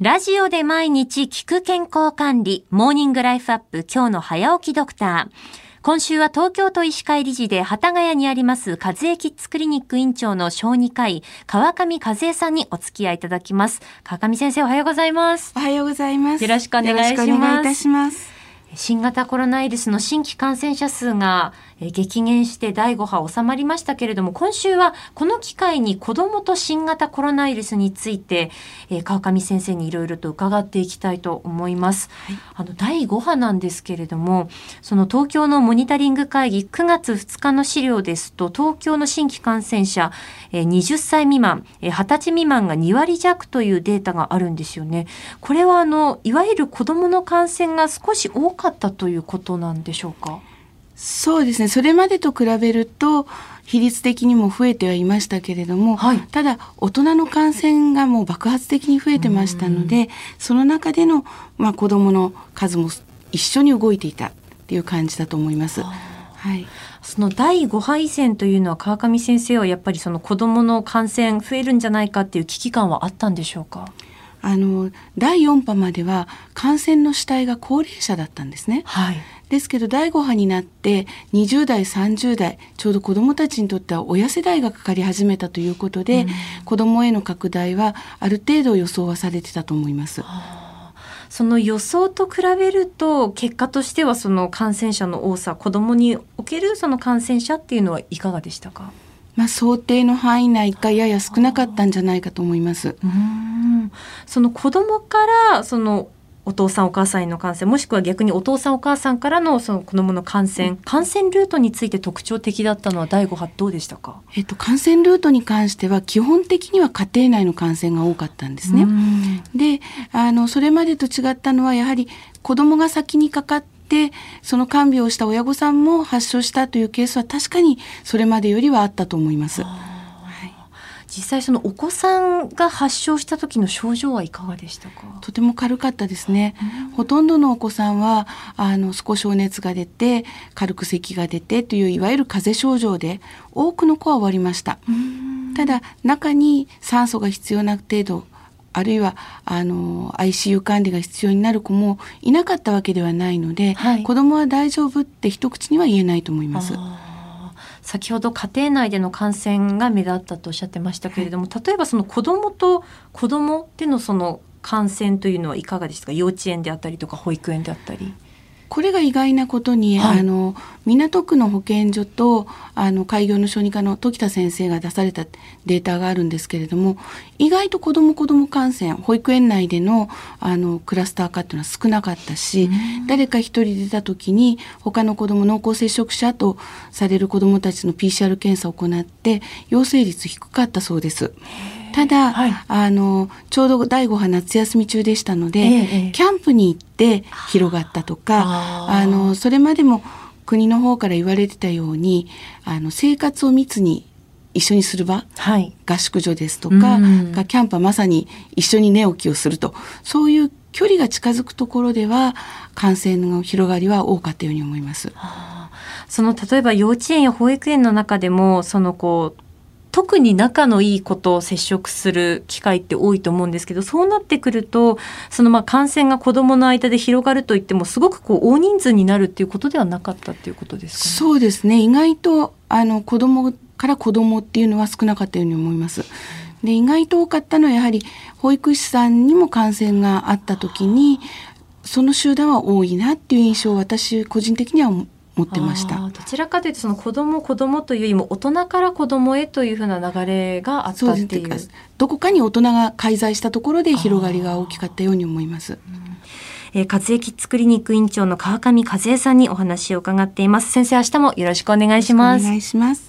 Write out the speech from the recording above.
ラジオで毎日聞く健康管理、モーニングライフアップ、今日の早起きドクター。今週は東京都医師会理事で、幡ヶ谷にあります、和江キッズクリニック院長の小児科医、川上和江さんにお付き合いいただきます。川上先生、おはようございます。おはようございます。よろしくお願いします。よろしくお願いいたします。新型コロナウイルスの新規感染者数が激減して第5波収まりましたけれども、今週はこの機会に子供と新型コロナウイルスについて、え川上先生にいろいろと伺っていきたいと思います。はい、あの、第5波なんですけれども、その東京のモニタリング会議9月2日の資料ですと、東京の新規感染者、え20歳未満、え20歳未満が2割弱というデータがあるんですよね。これはあの、いわゆる子供の感染が少し多かったということなんでしょうか？そうですね。それまでと比べると比率的にも増えてはいましたけれども、はい、ただ大人の感染がもう爆発的に増えてましたのでその中での、まあ、子どもの数も一緒に動いていたっていう感じだと思います。はい、その第5波以前というのは川上先生はやっぱりその子どもの感染増えるんじゃないかっていう危機感はあったんでしょうか？あの第4波までは感染の主体が高齢者だったんですね。はいですけど第5波になって20代30代ちょうど子どもたちにとっては親世代がかかり始めたということで、うん、子どもへの拡大はある程度予想はされてたと思います。その予想と比べると結果としてはその感染者の多さ子どもにおけるその感染者っていうのはいかがでしたか？まあ、想定の範囲内かやや少なかったんじゃないかと思います。うんその子供からそのお父さんお母さんへの感染もしくは逆にお父さんお母さんからのその子どもの感染、うん、感染ルートについて特徴的だったのは第5波どうでしたか、えっと、感染ルートに関しては基本的には家庭内の感染が多かったんですね。であのそれまでと違ったのはやはり子どもが先にかかってその看病をした親御さんも発症したというケースは確かにそれまでよりはあったと思います。実際そのお子さんが発症した時の症状はいかがでしたか？とても軽かったですね、ほとんどのお子さんはあの少しお熱が出て軽く咳が出てといういわゆる風邪症状で多くの子は終わりました。ただ中に酸素が必要な程度あるいはあの ICU 管理が必要になる子もいなかったわけではないので、はい、子どもは大丈夫って一口には言えないと思います。先ほど家庭内での感染が目立ったとおっしゃってましたけれども、はい、例えばその子どもと子どもでのその感染というのはいかがですか？幼稚園であったりとか保育園であったり。これが意外なことに、はい、あの港区の保健所とあの開業の小児科の時田先生が出されたデータがあるんですけれども意外と子ども子ども感染保育園内でのあのクラスター化っていうのは少なかったし、誰か一人出た時に他の子ども濃厚接触者とされる子どもたちの PCR 検査を行って陽性率低かったそうです。ただ、はい、あのちょうど第5波夏休み中でしたので、ええ、キャンプに行って広がったとかあのそれまでも国の方から言われてたようにあの生活を密に一緒にする場、はい、合宿所ですとか、うん、キャンプはまさに一緒に寝起きをすると。そういう距離が近づくところでは感染の広がりは多かったように思います。その例えば幼稚園や保育園の中でもそのこう特に仲のいい子と接触する機会って多いと思うんですけどそうなってくるとそのまあ感染が子どもの間で広がるといってもすごくこう大人数になるっていうことではなかったっていうことですか、ね、そうですね意外とあの子どもから子どもっていうのは少なかったように思います。で意外と多かったのはやはり保育士さんにも感染があった時にその集団は多いなっていう印象を私個人的には持ってましたどちらかというとその子供子供というよりも大人から子供へというふうな流れがあったっていうどこかに大人が介在したところで広がりが大きかったように思います。えー、活液クリニック院長の川上和恵さんにお話を伺っています。先生、明日もよろしくお願いします。お願いします。